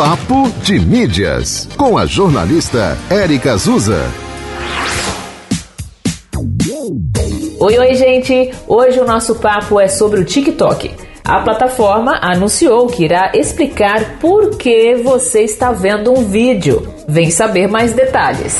Papo de Mídias, com a jornalista Érica Azusa. Oi, oi, gente! Hoje o nosso papo é sobre o TikTok. A plataforma anunciou que irá explicar por que você está vendo um vídeo. Vem saber mais detalhes.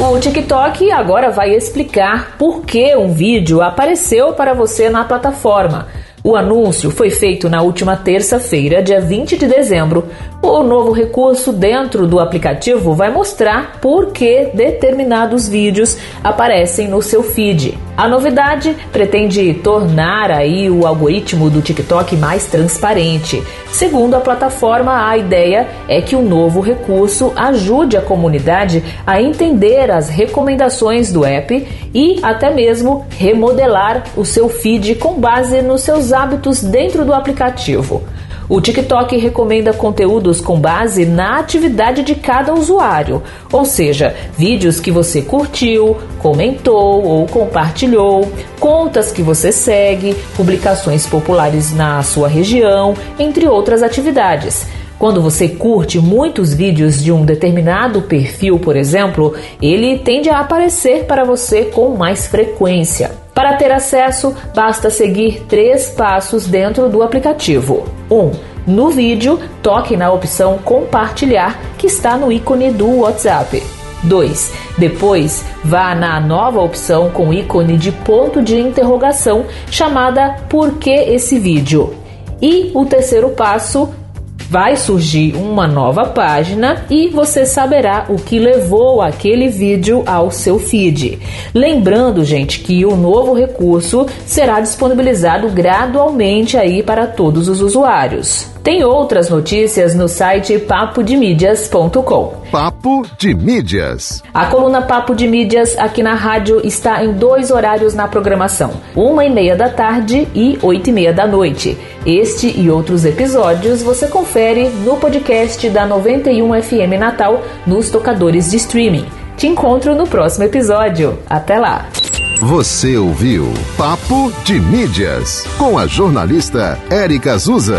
O TikTok agora vai explicar por que um vídeo apareceu para você na plataforma. O anúncio foi feito na última terça-feira, dia 20 de dezembro. O novo recurso dentro do aplicativo vai mostrar por que determinados vídeos aparecem no seu feed. A novidade pretende tornar aí o algoritmo do TikTok mais transparente. Segundo a plataforma, a ideia é que o novo recurso ajude a comunidade a entender as recomendações do app e até mesmo remodelar o seu feed com base nos seus hábitos dentro do aplicativo. O TikTok recomenda conteúdos com base na atividade de cada usuário, ou seja, vídeos que você curtiu, comentou ou compartilhou, contas que você segue, publicações populares na sua região, entre outras atividades. Quando você curte muitos vídeos de um determinado perfil, por exemplo, ele tende a aparecer para você com mais frequência. Para ter acesso, basta seguir três passos dentro do aplicativo. 1. Um, no vídeo, toque na opção Compartilhar que está no ícone do WhatsApp. 2. Depois, vá na nova opção com ícone de ponto de interrogação chamada Por que esse vídeo? E o terceiro passo, vai surgir uma nova página e você saberá o que levou aquele vídeo ao seu feed. Lembrando, gente, que o novo recurso será disponibilizado gradualmente aí para todos os usuários. Tem outras notícias no site papodemídias.com. Papo de Mídias. A coluna Papo de Mídias aqui na rádio está em dois horários na programação: uma e meia da tarde e oito e meia da noite. Este e outros episódios você confere no podcast da 91 FM Natal nos tocadores de streaming. Te encontro no próximo episódio. Até lá! Você ouviu Papo de Mídias com a jornalista Érica Azusa.